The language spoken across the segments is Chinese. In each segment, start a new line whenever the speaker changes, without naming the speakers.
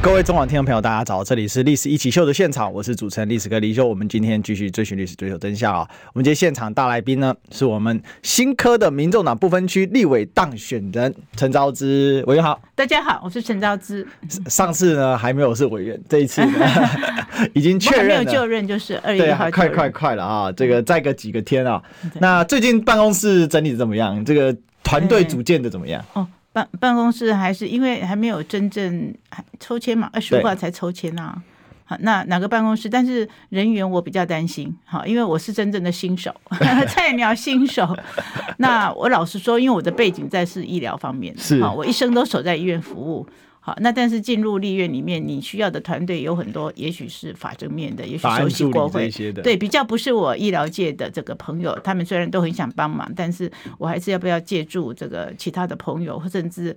各位中广听众朋友，大家早！这里是《历史一起秀》的现场，我是主持人历史哥李修。我们今天继续追寻历史，追求真相啊！我们今天现场大来宾呢，是我们新科的民众党不分区立委当选人陈昭之委员好，
大家好，我是陈昭之。
上次呢还没有是委员，这一次呢已经确认了，
没有就任就是二月一号，
快快快了啊！这个再个几个天啊！那最近办公室整理的怎么样？这个团队组建的怎么样？
哦。办办公室还是因为还没有真正抽签嘛，二十五号才抽签啊。好，那哪个办公室？但是人员我比较担心，好，因为我是真正的新手，菜鸟新手。那我老实说，因为我的背景在是医疗方面，是，啊，我一生都守在医院服务。好，那但是进入立院里面，你需要的团队有很多，也许是法政面的，也许熟悉国会的，对，比较不是我医疗界的这个朋友，他们虽然都很想帮忙，但是我还是要不要借助这个其他的朋友，甚至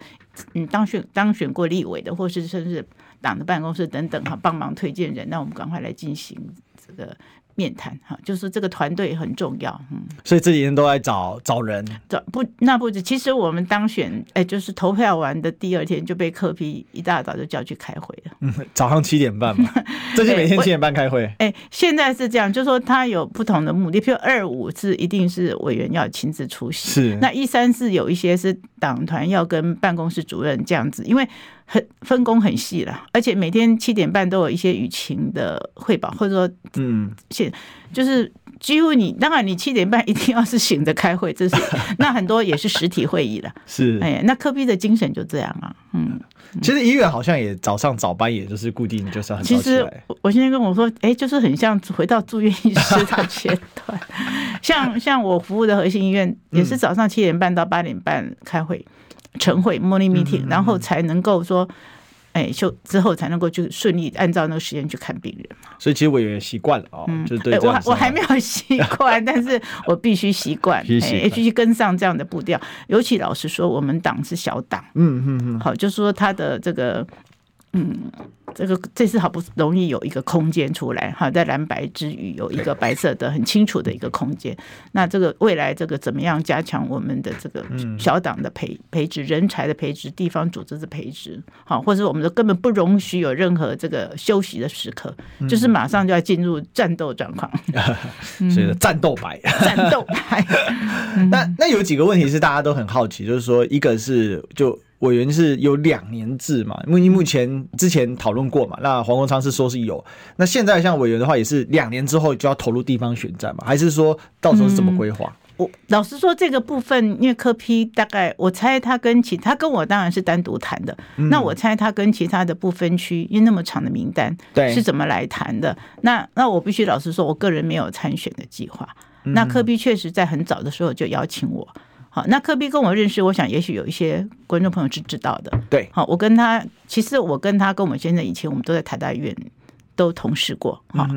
嗯当选当选过立委的，或是甚至党的办公室等等哈，帮忙推荐人，那我们赶快来进行这个。面谈哈，就是这个团队很重要，嗯，
所以这几天都在找找人，
找不那不止，其实我们当选，哎，就是投票完的第二天就被柯批一大早就叫去开会了，
嗯，早上七点半嘛，最近每天七点半开会，
哎，哎，现在是这样，就是说他有不同的目的，譬如二五是一定是委员要亲自出席，是，那一三四有一些是党团要跟办公室主任这样子，因为。很分工很细了，而且每天七点半都有一些雨情的汇报，或者说，嗯，现就是几乎你当然你七点半一定要是醒着开会，这是 那很多也是实体会议了，是。哎，那科比的精神就这样啊，嗯，
其实医院好像也早上早班，也就是固定就是很。其实
我现在跟我说，哎，就是很像回到住院医师的阶段，像像我服务的核心医院也是早上七点半到八点半开会。晨会 morning meeting，然后才能够说，哎，就之后才能够就顺利按照那个时间去看病人嘛。
所以其实我也习惯了哦，嗯，就对。
我我还没有习惯，但是我必须习惯，哎，必须跟上这样的步调。尤其老实说，我们党是小党，嗯嗯嗯，好，就是说他的这个，嗯。这个这次好不容易有一个空间出来哈，在蓝白之余有一个白色的很清楚的一个空间。那这个未来这个怎么样加强我们的这个小党的培培植人才的培植，地方组织的培植，好，或者我们的根本不容许有任何这个休息的时刻，就是马上就要进入战斗状况。
所以战斗白，
战斗白。
那那有几个问题是大家都很好奇，就是说一个是就。委员是有两年制嘛？因为目前之前讨论过嘛，那黄国昌是说是有，那现在像委员的话也是两年之后就要投入地方选战嘛？还是说到时候是怎么规划？
嗯，我老实说，这个部分因为柯 P 大概我猜他跟其他跟我当然是单独谈的，嗯，那我猜他跟其他的不分区因为那么长的名单，对，是怎么来谈的？那那我必须老实说，我个人没有参选的计划。那柯 P 确实在很早的时候就邀请我。好，那科比跟我认识，我想也许有一些观众朋友是知道的。对，好，我跟他，其实我跟他跟我们先生以前我们都在台大医院。都同事过，哈，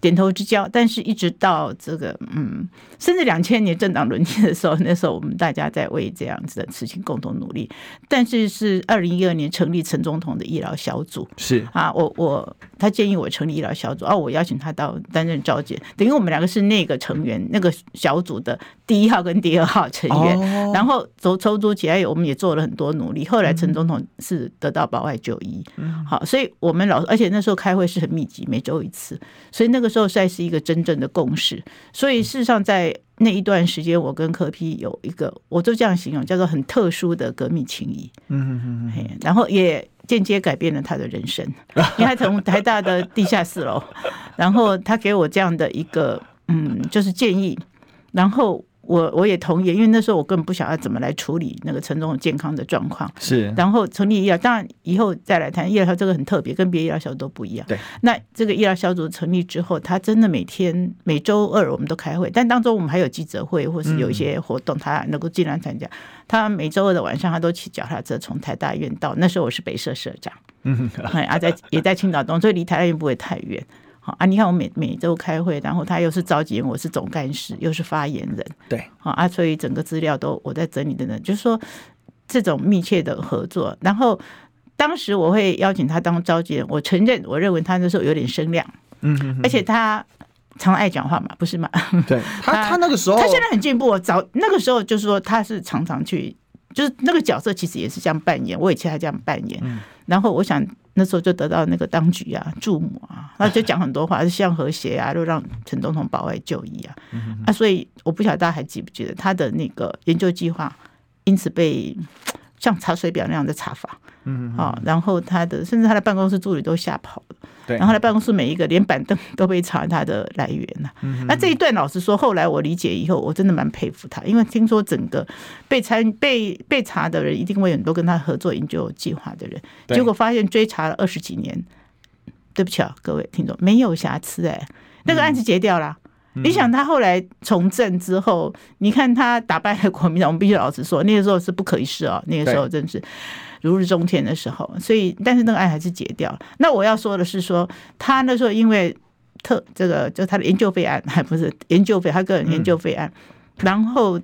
点头之交。但是，一直到这个，嗯，甚至两千年政党轮替的时候，那时候我们大家在为这样子的事情共同努力。但是，是二零一二年成立陈总统的医疗小组，是啊，我我他建议我成立医疗小组，哦，我邀请他到担任召集，等于我们两个是那个成员，那个小组的第一号跟第二号成员。哦、然后筹筹组起来，我们也做了很多努力。后来陈总统是得到保外就医，嗯，好，所以我们老而且那时候开会是很密集。每周一次，所以那个时候算是一个真正的共识。所以事实上，在那一段时间，我跟柯批有一个，我就这样形容，叫做很特殊的革命情谊。嗯嗯嗯，然后也间接改变了他的人生，因为他从台大的地下四楼，然后他给我这样的一个，嗯，就是建议，然后。我我也同意，因为那时候我根本不晓得怎么来处理那个陈总健康的状况。是，然后成立医疗，当然以后再来谈医疗，这个很特别，跟别的医疗小组都不一样。对，那这个医疗小组成立之后，他真的每天每周二我们都开会，但当中我们还有记者会，或是有一些活动，他能够尽量参加。他每周二的晚上，他都骑脚踏车从台大医院到，那时候我是北社社长，嗯，啊，在也在青岛东，所以离台大医院不会太远。好啊，你看我每每周开会，然后他又是召集人，我是总干事，又是发言人，对，好啊，所以整个资料都我在整理的呢，就是说这种密切的合作。然后当时我会邀请他当召集人，我承认我认为他那时候有点声量，嗯哼哼，而且他常爱讲话嘛，不是吗？
对他，他，他那个时候，
他现在很进步。早那个时候就是说他是常常去，就是那个角色其实也是这样扮演，我以前还这样扮演。嗯、然后我想。那时候就得到那个当局啊、驻母啊，那就讲很多话，就希望和谐啊，就让陈总统保外就医啊，啊，所以我不晓得大家还记不记得他的那个研究计划，因此被 像查水表那样的查法。嗯，好，然后他的甚至他的办公室助理都吓跑了。对，然后他的办公室每一个连板凳都被查他的来源了。嗯，那这一段老实说，后来我理解以后，我真的蛮佩服他，因为听说整个被参被被查的人一定会有很多跟他合作研究计划的人，结果发现追查了二十几年，对不起啊，各位听众，没有瑕疵哎，那个案子结掉了。你想他后来从政之后，你看他打败了国民党，我们必须老实说，那个时候是不可一世啊，那个时候真是。如日中天的时候，所以但是那个案还是结掉了。那我要说的是说，他那时候因为特这个就他的研究费案，还不是研究费，他个人研究费案。然后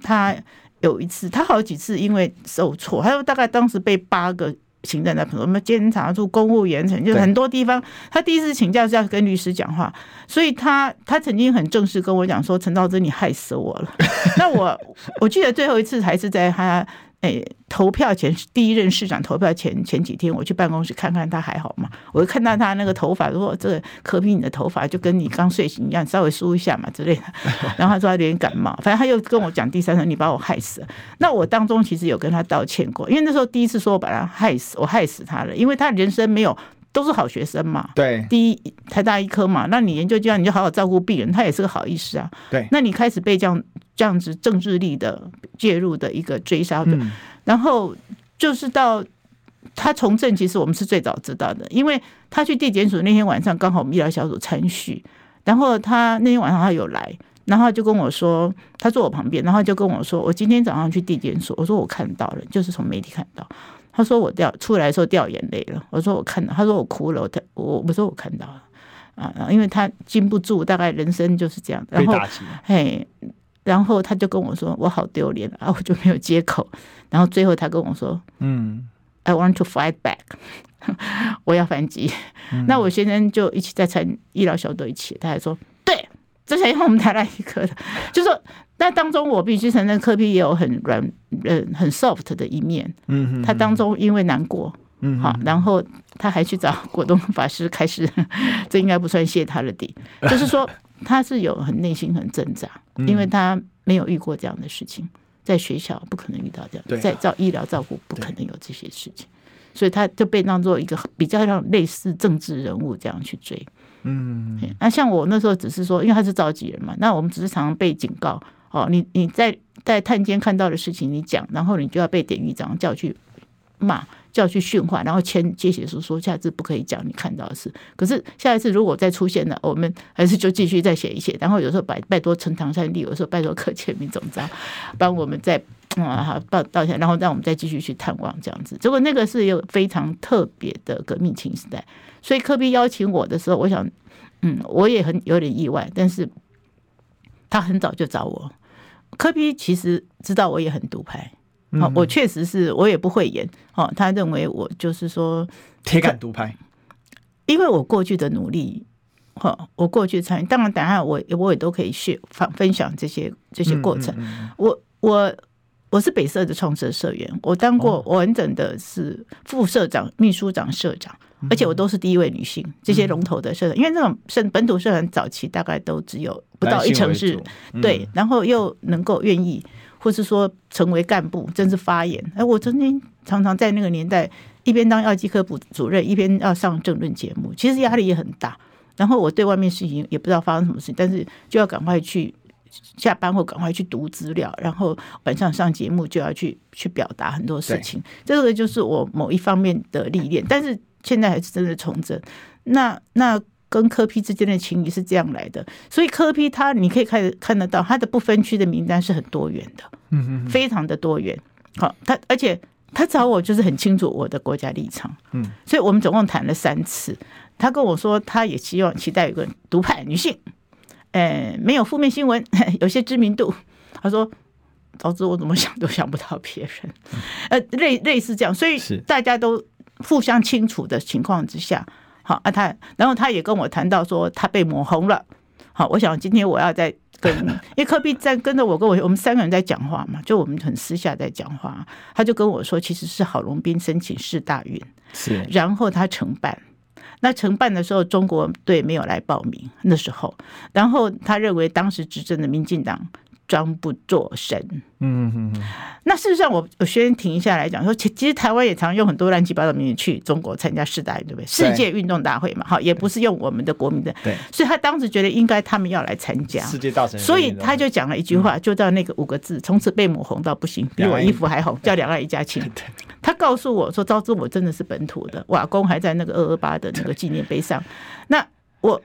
他有一次，他好几次因为受挫，他说大概当时被八个行政的朋友，什么监察处、公务员，就很多地方。他第一次请假是要跟律师讲话，所以他他曾经很正式跟我讲说：“陈道真，你害死我了。”那我我记得最后一次还是在他。哎，投票前第一任市长投票前前几天，我去办公室看看他还好吗？我就看到他那个头发，如果这个可比你的头发就跟你刚睡醒一样，稍微梳一下嘛之类的。然后他说他有点感冒，反正他又跟我讲第三声，你把我害死了。那我当中其实有跟他道歉过，因为那时候第一次说我把他害死，我害死他了，因为他人生没有都是好学生嘛。对，第一台大医科嘛，那你研究这样你就好好照顾病人，他也是个好医师啊。对，那你开始被这样。这样子政治力的介入的一个追杀的，然后就是到他从政，其实我们是最早知道的，因为他去地检署那天晚上，刚好我们医疗小组参叙，然后他那天晚上他有来，然后就跟我说，他坐我旁边，然后就跟我说，我今天早上去地检署，我说我看到了，就是从媒体看到，他说我掉出来的时候掉眼泪了，我说我看到，他说我哭了，我我我说我看到了啊，因为他禁不住，大概人生就是这样，然后嘿。然后他就跟我说：“我好丢脸啊！”我就没有接口。然后最后他跟我说：“嗯，I want to fight back，我要反击。嗯”那我先生就一起在参医疗小队一起，他还说：“对，这才是我们台大医科的。”就说那当中我必须承认，科比也有很软、嗯，很 soft 的一面。嗯，他当中因为难过，嗯，好，然后他还去找果冻法师开始，这应该不算谢他的底，就是说。他是有很内心很挣扎，因为他没有遇过这样的事情，在学校不可能遇到这样，在照医疗照顾不可能有这些事情，所以他就被当做一个比较像类似政治人物这样去追。嗯，那像我那时候只是说，因为他是召集人嘛，那我们只是常常被警告哦，你你在在探监看到的事情你讲，然后你就要被典狱长叫去骂。就要去训话，然后签接写书，说下次不可以讲你看到的事。可是下一次如果再出现了，我们还是就继续再写一写。然后有时候拜拜托陈唐山弟，有时候拜托柯建铭总长帮我们再啊好报道一下，然后让我们再继续去探望这样子。结果那个是有非常特别的革命情时代，所以科比邀请我的时候，我想嗯我也很有点意外，但是他很早就找我。科比其实知道我也很独派。好，我确实是我也不会演。哦，他认为我就是说
铁杆独派，
因为我过去的努力，哈，我过去参与，当然，等下我我也都可以去分分享这些这些过程。我我我是北社的创社社员，我当过完整的是副社长、秘书长、社长，而且我都是第一位女性。这些龙头的社长，因为这种社本土社团早期大概都只有不到一成是对，然后又能够愿意。或是说成为干部，真是发言。哎，我曾经常常在那个年代，一边当药剂科部主任，一边要上政论节目，其实压力也很大。然后我对外面事情也不知道发生什么事，但是就要赶快去下班后赶快去读资料，然后晚上上节目就要去去表达很多事情。这个就是我某一方面的历练。但是现在还是真的从政。那那。跟柯批之间的情谊是这样来的，所以柯批他你可以看看得到他的不分区的名单是很多元的，嗯嗯，非常的多元。好，他而且他找我就是很清楚我的国家立场，嗯，所以我们总共谈了三次。他跟我说，他也希望期待有个独派女性，呃，没有负面新闻，有些知名度。他说早知我怎么想都想不到别人，呃，类类似这样，所以大家都互相清楚的情况之下，好啊，他然后他也跟我谈到说他被抹红了，好，我想今天我要再跟，因为科比在跟着我跟我我们三个人在讲话嘛，就我们很私下在讲话，他就跟我说其实是郝龙斌申请世大运，是，然后他承办，那承办的时候中国队没有来报名那时候，然后他认为当时执政的民进党。装不作声，嗯嗯嗯。那事实上，我我先停下来讲说，其其实台湾也常用很多乱七八糟的名字去中国参加世大运，对不对？世界运动大会嘛，哈，也不是用我们的国民的。对。所以他当时觉得应该他们要来参加世界大神，所以他就讲了一句话，就到那个五个字，从此被抹红到不行，比我衣服还红，叫两岸一家亲。他告诉我说，昭之我真的是本土的，瓦工还在那个二二八的那个纪念碑上。那我。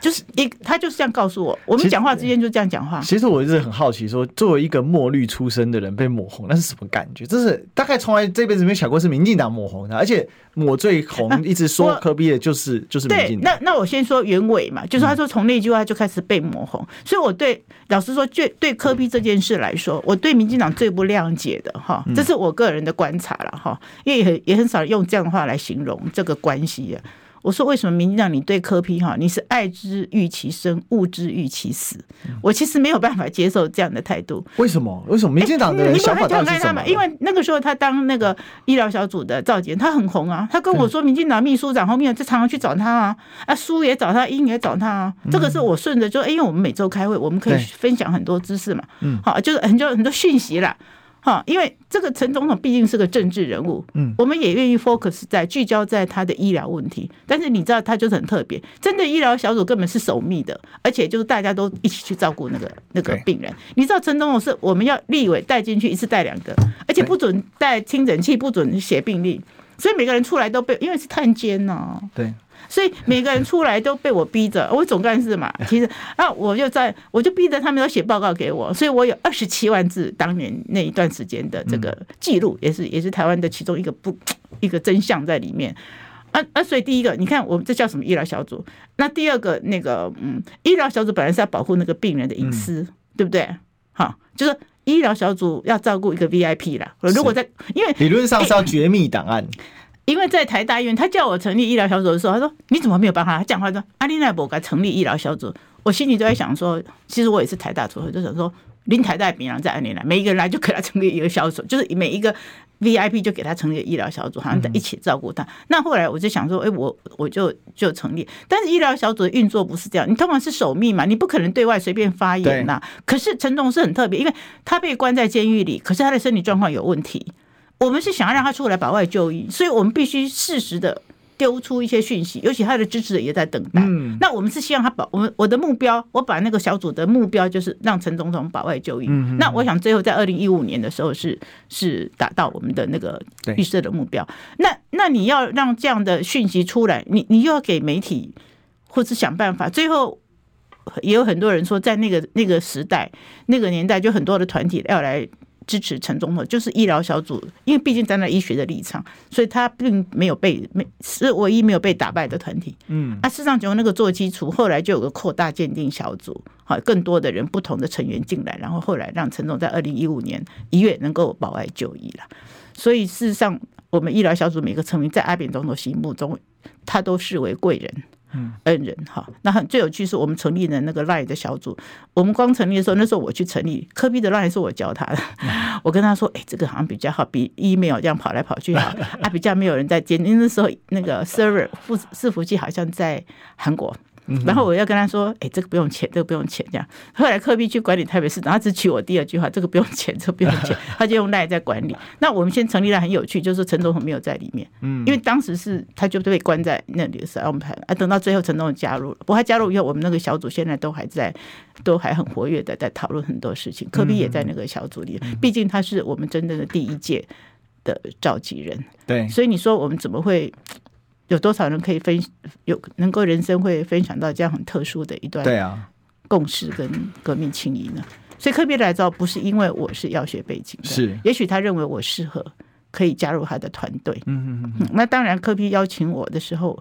就是一，他就是这样告诉我，我们讲话之间就这样讲话。
其实我一直很好奇，说作为一个墨绿出身的人被抹红，那是什么感觉？这是大概从来这辈子没想过是民进党抹红的，而且抹最红，一直说科比的就是就是民进党。
那那我先说原委嘛，就是他说从那句话就开始被抹红，所以我对老实说，对对科比这件事来说，我对民进党最不谅解的哈，这是我个人的观察了哈，因为也很也很少用这样的话来形容这个关系。我说为什么民进党你对柯批哈，你是爱之欲其生，恶之欲其死。我其实没有办法接受这样的态度。
为什么？为什么民进党的人想法到底是什么？
因为那个时候他当那个医疗小组的召集人，他很红啊。他跟我说，民进党秘书长后面就常常去找他啊，啊苏也找他，英也找他啊。这个是我顺着就，因为我们每周开会，我们可以分享很多知识嘛。嗯，好，就是很多很多讯息啦。哈，因为这个陈总统毕竟是个政治人物，嗯，我们也愿意 focus 在聚焦在他的医疗问题。但是你知道，他就是很特别，真的医疗小组根本是守密的，而且就是大家都一起去照顾那个那个病人。你知道，陈总统是我们要立委带进去一次带两个，而且不准带听诊器，不准写病历，所以每个人出来都被，因为是探监呐，对。所以每个人出来都被我逼着，我总干事嘛，其实啊，我就在我就逼着他们要写报告给我，所以我有二十七万字当年那一段时间的这个记录，也是也是台湾的其中一个不一个真相在里面。啊啊，所以第一个，你看我们这叫什么医疗小组？那第二个那个嗯，医疗小组本来是要保护那个病人的隐私，对不对？好，就是医疗小组要照顾一个 VIP 啦。如果在因为
理论上是要绝密档案。
因为在台大医院，他叫我成立医疗小组的时候，他说：“你怎么没有办法？”他讲话说：“阿里奈伯该成立医疗小组。”我心里都在想说：“其实我也是台大出身，就想说，林台大病人在阿里来，每一个人来就给他成立一个小组，就是每一个 VIP 就给他成立医疗小组，好像在一起照顾他。嗯”那后来我就想说：“哎，我我就就成立。”但是医疗小组的运作不是这样，你通常是守密嘛，你不可能对外随便发言呐。可是陈总是很特别，因为他被关在监狱里，可是他的身体状况有问题。我们是想要让他出来保外就医，所以我们必须适时的丢出一些讯息，尤其他的支持者也在等待。嗯，那我们是希望他保我们我的目标，我把那个小组的目标就是让陈总统保外就医。嗯，那我想最后在二零一五年的时候是是达到我们的那个预设的目标。那那你要让这样的讯息出来，你你又要给媒体或是想办法。最后也有很多人说，在那个那个时代那个年代，就很多的团体要来。支持陈总统就是医疗小组，因为毕竟站在医学的立场，所以他并没有被没是唯一没有被打败的团体。嗯，啊，事实上就那个做基础，后来就有个扩大鉴定小组，好，更多的人不同的成员进来，然后后来让陈总在二零一五年一月能够保外就医了。所以事实上，我们医疗小组每个成员在阿扁总统心目中，他都视为贵人。嗯，恩人哈，那很最有趣是我们成立的那个 LINE 的小组，我们刚成立的时候，那时候我去成立科比的 LINE 是我教他的，我跟他说，哎，这个好像比较好，比 email 这样跑来跑去好，啊，比较没有人在接，因为那时候那个 server 服伺服器好像在韩国。然后我要跟他说，哎，这个不用钱，这个不用钱，这样。后来科比去管理台北市长，他只取我第二句话，这个不用钱，这个不用钱，他就用赖在管理。那我们先成立了很有趣，就是陈总统没有在里面，嗯，因为当时是他就被关在那里的时候，我们排啊，等到最后陈总统加入了，不过他加入以后，我们那个小组现在都还在，都还很活跃的在讨论很多事情。科比也在那个小组里，毕竟他是我们真正的第一届的召集人，对，所以你说我们怎么会？有多少人可以分有能够人生会分享到这样很特殊的一段对啊共识跟革命情谊呢？所以科比来到不是因为我是药学背景的，是也许他认为我适合可以加入他的团队。嗯嗯嗯。那当然，科比邀请我的时候，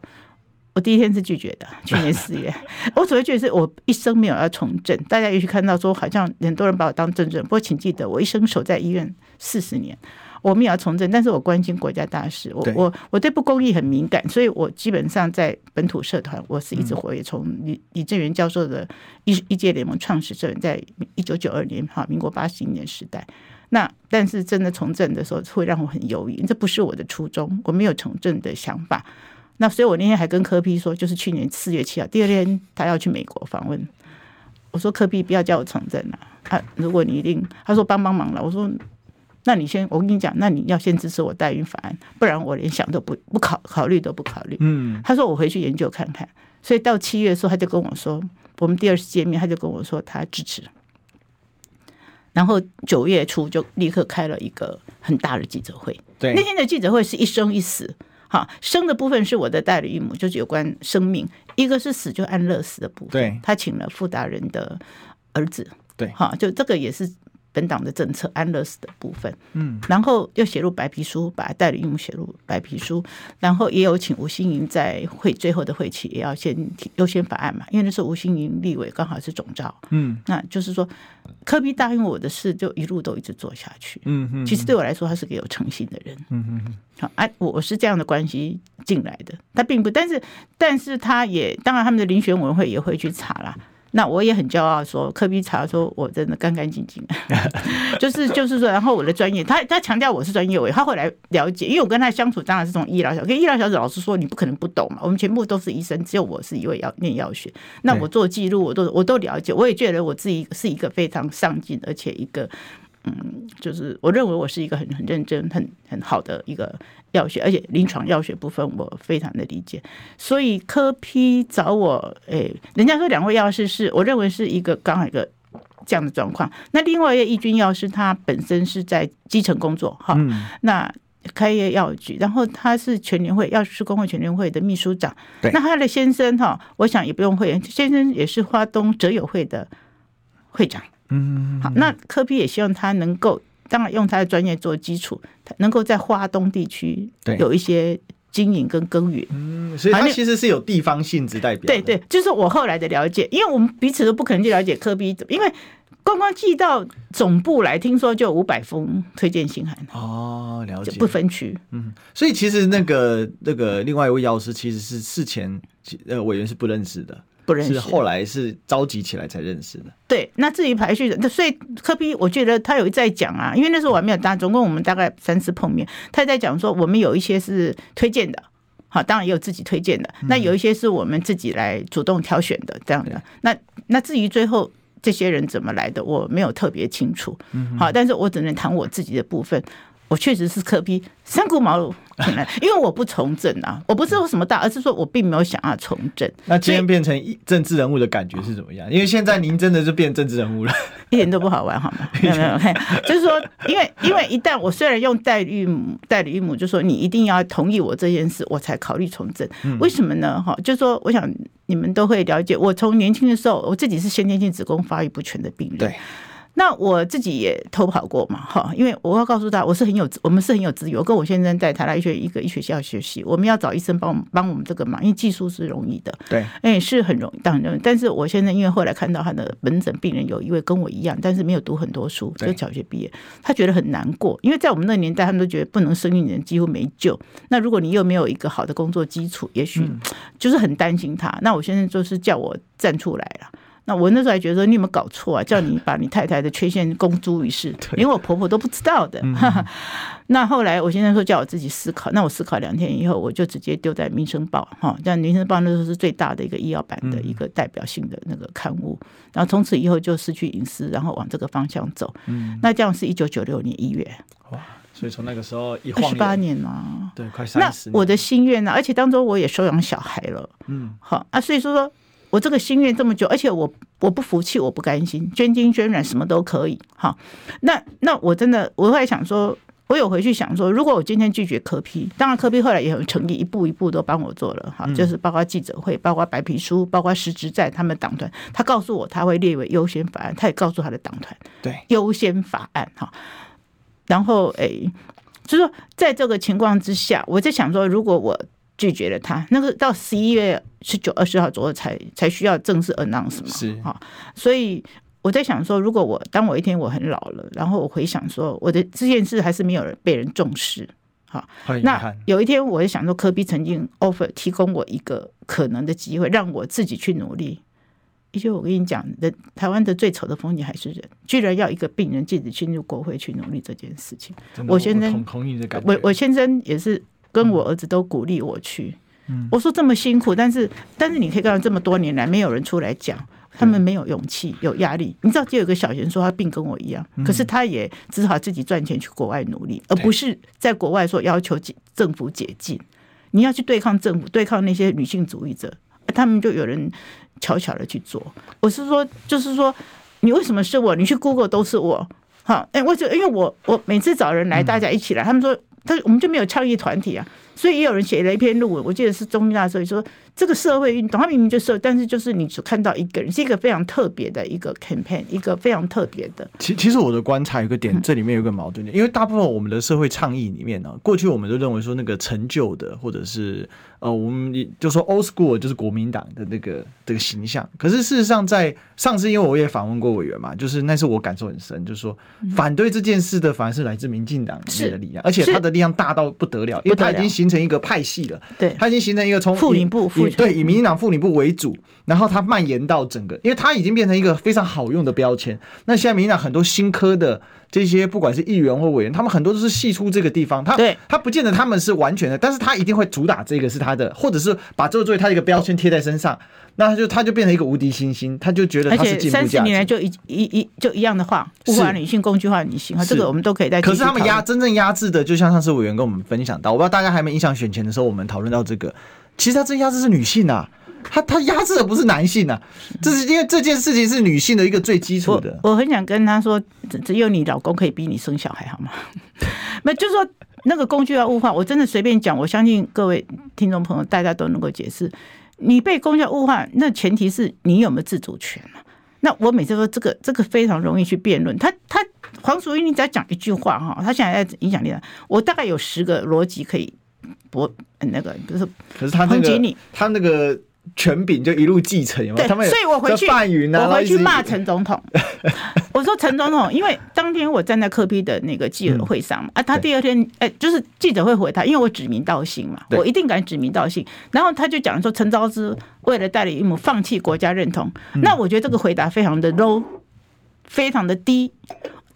我第一天是拒绝的，去年四月。我所谓拒绝是我一生没有要从政。大家也许看到说，好像很多人把我当政治人，不过请记得，我一生守在医院四十年，我们也要从政，但是我关心国家大事。我我我对不公义很敏感，所以我基本上在本土社团，我是一直活跃。从李李正元教授的一一届联盟创始人，在一九九二年哈，民国八十一年时代。那但是真的从政的时候，会让我很犹豫，这不是我的初衷，我没有从政的想法。那所以，我那天还跟柯 P 说，就是去年四月七号，第二天他要去美国访问。我说柯比不要叫我从政了啊！如果你一定，他说帮帮忙了。我说，那你先，我跟你讲，那你要先支持我代孕法案，不然我连想都不不考考虑都不考虑。嗯，他说我回去研究看看。所以到七月的时候，他就跟我说，我们第二次见面，他就跟我说他支持。然后九月初就立刻开了一个很大的记者会。对，那天的记者会是一生一死。好，生的部分是我的代理孕母，就是有关生命；一个是死就安乐死的部分，对，他请了傅达人的儿子，对，好，就这个也是。本党的政策安乐死的部分，嗯，然后又写入白皮书，把代理孕母写入白皮书，然后也有请吴新盈在会最后的会期也要先提优先法案嘛，因为那时候吴新盈立委刚好是总召，嗯，那就是说科比答应我的事，就一路都一直做下去，嗯嗯，其实对我来说，他是个有诚信的人，嗯嗯，好，哎，我是这样的关系进来的，他并不，但是但是他也当然他们的遴选委员会也会去查啦。那我也很骄傲，说科比查说我真的干干净净，就是就是说，然后我的专业，他他强调我是专业委，他后来了解，因为我跟他相处当然是从医疗小，跟医疗小组老师说，你不可能不懂嘛，我们全部都是医生，只有我是一位要念药学，那我做记录，我都我都了解，我也觉得我自己是一个非常上进，而且一个嗯，就是我认为我是一个很很认真、很很好的一个。药学，而且临床药学部分我非常的理解，所以科批找我，诶、欸，人家说两位药师是我认为是一个刚好一个这样的状况。那另外一个义军药师，他本身是在基层工作，哈，那开业药局，然后他是全联会药师工会全联会的秘书长，那他的先生哈，我想也不用会员，先生也是花东哲友会的会长，嗯，好，那柯 P 也希望他能够。当然，用他的专业做基础，能够在华东地区有一些经营跟耕耘。
嗯，所以他其实是有地方性质代表。
对对，就是我后来的了解，因为我们彼此都不可能去了解科比因为光光寄到总部来，听说就有五百封推荐信函。哦，了解，不分区。
嗯，所以其实那个那个另外一位药师，其实是事前呃委员是不认识的。不认识，是后来是召集起来才认识的。
对，那至于排序的，所以科比我觉得他有在讲啊，因为那时候我还没有搭，总共我们大概三次碰面，他在讲说我们有一些是推荐的，好，当然也有自己推荐的，那有一些是我们自己来主动挑选的这样的。那那至于最后这些人怎么来的，我没有特别清楚，好，但是我只能谈我自己的部分。我确实是柯 P 三顾茅庐，因为我不从政啊，我不是说什么大，而是说我并没有想要从政。
那今天变成政治人物的感觉是怎么样？因为现在您真的是变政治人物了，
一点都不好玩，好吗？没有没有，就是说，因为因为一旦我虽然用代理孕母，代理孕母就说你一定要同意我这件事，我才考虑从政。为什么呢？哈，就是说，我想你们都会了解，我从年轻的时候，我自己是先天性子宫发育不全的病人。对。那我自己也偷跑过嘛，哈，因为我要告诉他，我是很有，我们是很有资源。我跟我先生在台大医学一个医学校学习，我们要找医生帮我们帮我们这个忙，因为技术是容易的，对，哎，是很容易，当然容易。但是我现在因为后来看到他的门诊病人有一位跟我一样，但是没有读很多书，就小学毕业，他觉得很难过，因为在我们那个年代，他们都觉得不能生育的人几乎没救。那如果你又没有一个好的工作基础，也许就是很担心他。那我现在就是叫我站出来了。那我那时候还觉得说，你有没有搞错啊？叫你把你太太的缺陷公诸于世，连我婆婆都不知道的。那后来我先生说叫我自己思考，那我思考两天以后，我就直接丢在《民生报》哈，但《民生报》那时候是最大的一个医药版的一个代表性的那个刊物。然后从此以后就失去隐私，然后往这个方向走。嗯那这样是一九九六年一月。
哇，所以从那个时候一晃
十八年了，
对，快三十
我的心愿呢？而且当中我也收养小孩了。嗯，好啊，所以说说。我这个心愿这么久，而且我我不服气，我不甘心，捐精捐卵什么都可以。好，那那我真的我会想说，我有回去想说，如果我今天拒绝科批当然科批后来也很诚意，一步一步都帮我做了哈，就是包括记者会，包括白皮书，包括实质在他们党团，他告诉我他会列为优先法案，他也告诉他的党团，对优先法案哈。然后诶，就是说在这个情况之下，我在想说，如果我拒绝了他。那个到十一月十九、二十号左右才才需要正式 announce 嘛。
是
啊，所以我在想说，如果我当我一天我很老了，然后我回想说，我的这件事还是没有人被人重视。好，那有一天我就想说，科比曾经 offer 提供我一个可能的机会，让我自己去努力。也就我跟你讲，人台湾的最丑的风景还是人，居然要一个病人禁止进入国会去努力这件事情。我先生我我先生也是跟我儿子都鼓励我去。嗯，我说这么辛苦，但是但是你可以看到这么多年来没有人出来讲，他们没有勇气，有压力。你知道，就有个小贤说他病跟我一样，可是他也只好自己赚钱去国外努力，而不是在国外说要求政府解禁。你要去对抗政府，对抗那些女性主义者，他们就有人。悄悄的去做，我是说，就是说，你为什么是我？你去 Google 都是我，好，哎，我就因为我我每次找人来，大家一起来，他们说，他我们就没有倡议团体啊。所以也有人写了一篇论文，我记得是中大的时候说，这个社会运动，他明明就是，但是就是你只看到一个人，是一个非常特别的一个 campaign，一个非常特别的。
其其实我的观察有个点，这里面有个矛盾点，因为大部分我们的社会倡议里面呢，过去我们都认为说那个陈旧的，或者是呃，我们就说 old school 就是国民党的那个这个形象。可是事实上，在上次因为我也访问过委员嘛，就是那是我感受很深，就是说反对这件事的反而是来自民进党里面的力量，而且他的力量大到不得了，因为他已经形。成一个派系了，
对，
它已经形成一个从
妇女部以
对以民进党妇女部为主，然后它蔓延到整个，因为它已经变成一个非常好用的标签。那现在民进党很多新科的这些，不管是议员或委员，他们很多都是系出这个地方，他
对
他不见得他们是完全的，但是他一定会主打这个是他的，或者是把这个作为他一个标签贴在身上。那他就他就变成一个无敌星星，他就觉得他是进步价值。
三十年来就一一一就一样的话，物化女性、工具化女性啊，这个我们都可以在。
可是他们压真正压制的，就像上次委员跟我们分享到，我不知道大家还没有印象，选前的时候我们讨论到这个，其实他真压制是女性啊，他他压制的不是男性啊，这是因为这件事情是女性的一个最基础的。
我很想跟他说，只有你老公可以逼你生小孩，好吗？没，就是说那个工具要物化，我真的随便讲，我相信各位听众朋友大家都能够解释。你被公教物化，那前提是你有没有自主权嘛？那我每次说这个这个非常容易去辩论。他他黄淑英，你只要讲一句话哈，他现在在影响力，我大概有十个逻辑可以驳那个，就是
可是他那个他那个。权柄就一路继承，有没有？他们
所以我回去，我回去骂陈总统。我说陈总统，因为当天我站在柯 P 的那个记者会上嘛，啊，他第二天哎，就是记者会回他，因为我指名道姓嘛，我一定敢指名道姓。然后他就讲说，陈昭之为了代理一母放弃国家认同，那我觉得这个回答非常的 low，非常的低。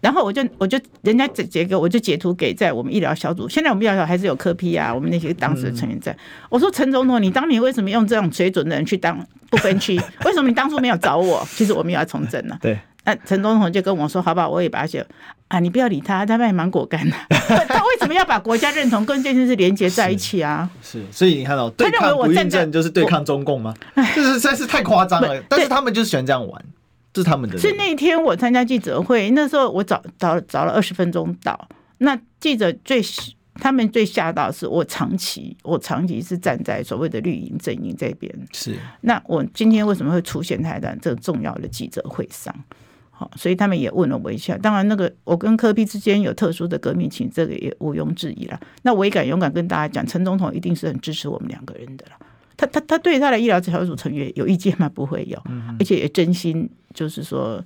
然后我就我就人家截截给我就截图给在我们医疗小组，现在我们医疗小组还是有柯 P 啊，我们那些当时的成员在。我说陈总统，你当年为什么用这种水准的人去当不分区？为什么你当初没有找我？其实我们也要从政了。
对，
那陈总统就跟我说：“好吧，我也把他写啊，你不要理他，他还蛮果敢的。他为什么要把国家认同跟这件事连接在一起啊？
是，是，所以你看到对抗不孕症就是对抗中共吗？这是实在是太夸张了。但是他们就是喜欢这样玩。”是他们的。是
那天我参加记者会，那时候我早早早了二十分钟到。那记者最他们最吓到是我长期我长期是站在所谓的绿营阵营这边。
是。
那我今天为什么会出现在这个重要的记者会上？好，所以他们也问了我一下。当然，那个我跟柯比之间有特殊的革命情，这个也毋庸置疑了。那我也敢勇敢跟大家讲，陈总统一定是很支持我们两个人的了。他他他对他的医疗小组成员有意见吗？不会有，而且也真心。就是说，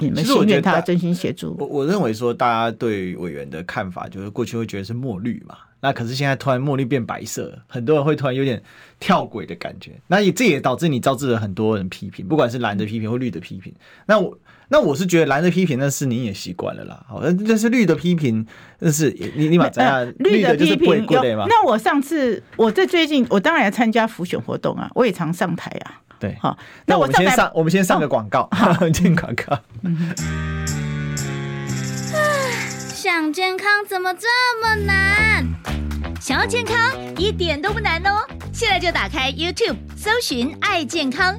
你们信任他，真心协助。
我我认为说，大家对委员的看法，就是过去会觉得是墨绿嘛，那可是现在突然墨绿变白色，很多人会突然有点跳轨的感觉。那也这也导致你招致了很多人批评，不管是蓝的批评或绿的批评。那我那我是觉得蓝的批评那是你也习惯了啦，好，但是绿的批评那是你你把怎样？绿的批评
那我上次我在最近，我当然要参加浮选活动啊，我也常上台啊。
对，好，那我们先上，我们先上个广告，进广告。
想健康怎么这么难？想要健康一点都不难哦！现在就打开 YouTube，搜寻“爱健康”，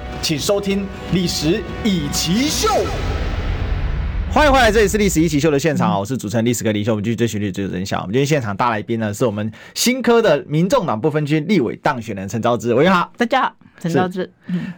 请收听《历史以奇秀》。欢迎回来，这里是历史一奇秀的现场，我是主持人历史哥李修。我们继续追寻历史，真相。我们今天现场大来宾呢，是我们新科的民众党不分区立委当选人陈昭姿。喂，好，
大家好，陈昭志。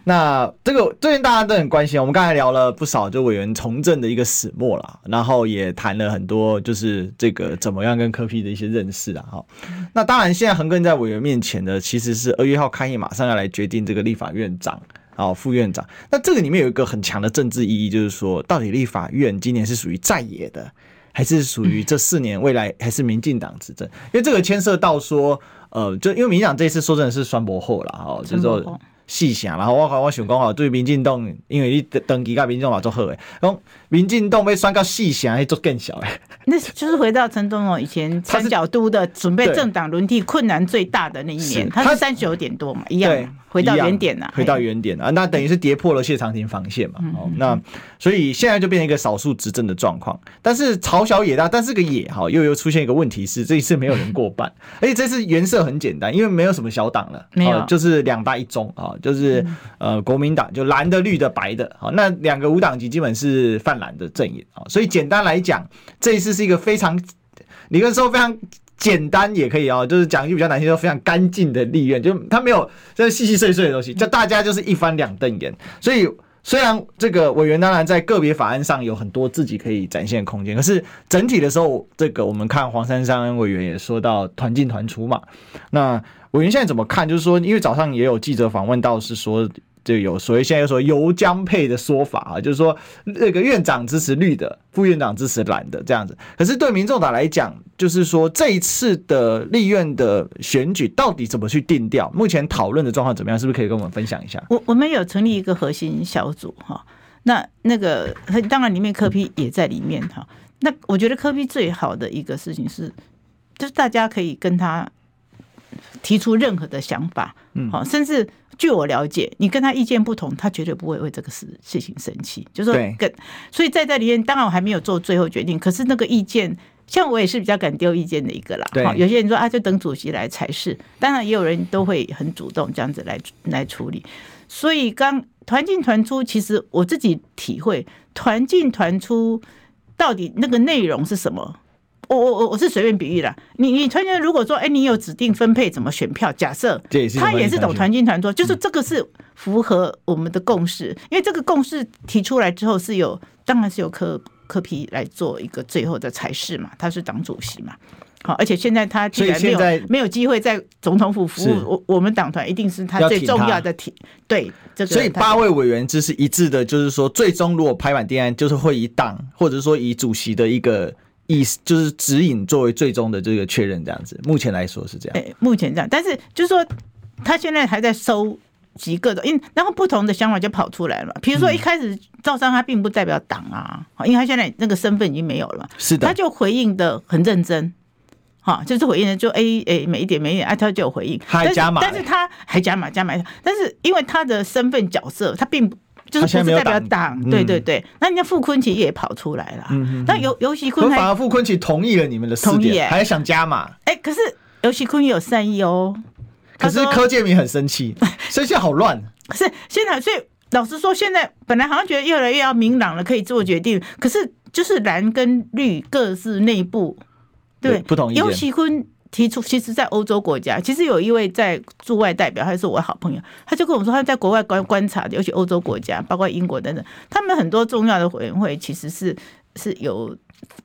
那这个最近大家都很关心，我们刚才聊了不少，就委员从政的一个始末了，然后也谈了很多，就是这个怎么样跟科批的一些认识啊。哈，那当然，现在横亘在委员面前的，其实是二月号开议，马上要来决定这个立法院长。哦，副院长，那这个里面有一个很强的政治意义，就是说，到底立法院今年是属于在野的，还是属于这四年未来还是民进党执政？因为这个牵涉到说，呃，就因为民进党这一次说真的是双博后了，哈，就是说细想，然后我我想讲哦，对民进党，因为你登记跟民进党做好诶，讲民进党被算到细想，还做更小诶。
那就是回到陈总统，以前三角都的准备政党轮替困难最大的那一年，他是三十九点多嘛，一样。回到原点了，
回到原点了啊！那等于是跌破了谢长廷防线嘛？哦，那所以现在就变成一个少数执政的状况。但是朝小野大，但是个野哈，又又出现一个问题是，这一次没有人过半，而且这次颜色很简单，因为没有什么小党了，没有，就是两大一中啊，就是呃国民党就蓝的、绿的、白的，好，那两个无党籍基本是泛蓝的阵营啊。所以简单来讲，这一次是一个非常，你可以说非常。简单也可以哦，就是讲一句比较难听，说非常干净的立院，就他没有这细细碎碎的东西，就大家就是一翻两瞪眼。所以虽然这个委员当然在个别法案上有很多自己可以展现的空间，可是整体的时候，这个我们看黄珊珊委员也说到团进团出嘛。那委员现在怎么看？就是说，因为早上也有记者访问到，是说。就有所谓现在有说油浆配的说法啊，就是说那个院长支持绿的，副院长支持蓝的这样子。可是对民众党来讲，就是说这一次的立院的选举到底怎么去定调？目前讨论的状况怎么样？是不是可以跟我们分享一下？
我我们有成立一个核心小组哈，那那个当然里面科批也在里面哈。那我觉得科批最好的一个事情是，就是大家可以跟他提出任何的想法，嗯，好，甚至。据我了解，你跟他意见不同，他绝对不会为这个事事情生气。就是说跟，所以在这里面，当然我还没有做最后决定。可是那个意见，像我也是比较敢丢意见的一个啦。对，有些人说啊，就等主席来才是。当然，也有人都会很主动这样子来来处理。所以刚团进团出，其实我自己体会，团进团出到底那个内容是什么？我我我我是随便比喻啦，你你团员如果说，哎，你有指定分配怎么选票，假设他也是懂团进团出，就是这个是符合我们的共识，因为这个共识提出来之后是有，当然是由柯柯皮来做一个最后的裁示嘛，他是党主席嘛，好，而且现在他既然没有没有机会在总统府服务，我我们党团一定是他最重要的体对这个，
所以八位委员制是一致的，就是说最终如果拍板定案，就是会以党或者说以主席的一个。意思就是指引作为最终的这个确认，这样子。目前来说是这样。
欸，目前这样，但是就是说，他现在还在收集各种，因然后不同的想法就跑出来了嘛。比如说一开始赵商他并不代表党啊，因为他现在那个身份已经没有了嘛。
是的。
他就回应的很认真，哈，就是回应的就 A A 每一点每一点，啊，他就有回应，
还加码，
但是他还加码加码，但是因为他的身份角色，他并不。就是不是代表党，对对对。那人家傅昆萁也跑出来了，那游游锡堃
反而傅昆萁同意了你们的同意，还想加码。
哎，可是游锡堃也有善意哦。
可是柯建明很生气，生气好乱。
是现在，所以老实说，现在本来好像觉得越来越要明朗了，可以做决定。可是就是蓝跟绿各自内部对
不同意见。
游锡堃。提出，其实，在欧洲国家，其实有一位在驻外代表，他是我的好朋友，他就跟我说，他在国外观观察的，尤其欧洲国家，包括英国等等，他们很多重要的委员会其实是是有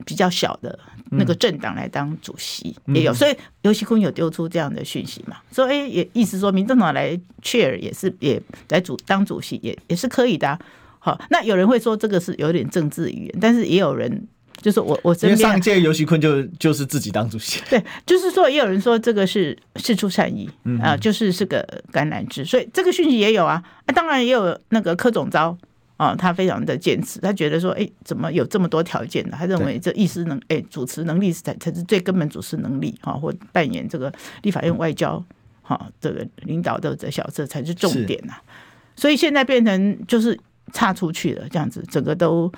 比较小的那个政党来当主席，嗯、也有，所以游锡堃有丢出这样的讯息嘛，所以也意思说，民政党来 chair 也是也来主当主席也也是可以的、啊。好，那有人会说这个是有点政治语言，但是也有人。就是我，我身边
上一届游锡堃就就是自己当主席。
对，就是说，也有人说这个是事出善意啊，就是是个橄榄枝，所以这个讯息也有啊。啊，当然也有那个柯总召啊，他非常的坚持，他觉得说，哎，怎么有这么多条件呢？他认为这意思能，哎，主持能力才才是最根本主持能力哈，或扮演这个立法院外交哈这个领导的这角色才是重点呐。所以现在变成就是差出去了，这样子，整个都。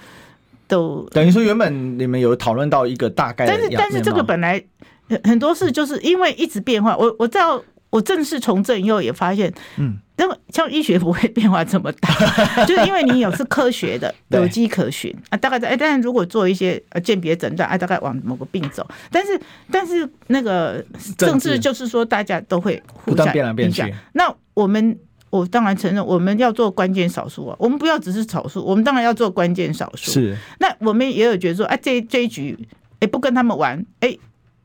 都
等于说，原本你们有讨论到一个大概，
但是但是这个本来很很多事就是因为一直变化。我我知道我正式从政以后也发现，嗯，那么像医学不会变化这么大，就是因为你有是科学的，有迹可循啊，大概在哎，但是如果做一些呃鉴别诊断，啊，大概往某个病走，但是但是那个政治就是说大家都会互相变来变去。那我们我当然承认我们要做关键少数啊，我们不要只是少数，我们当然要做关键少数。
是，
那我们也有觉得说，啊，这这一局哎不跟他们玩哎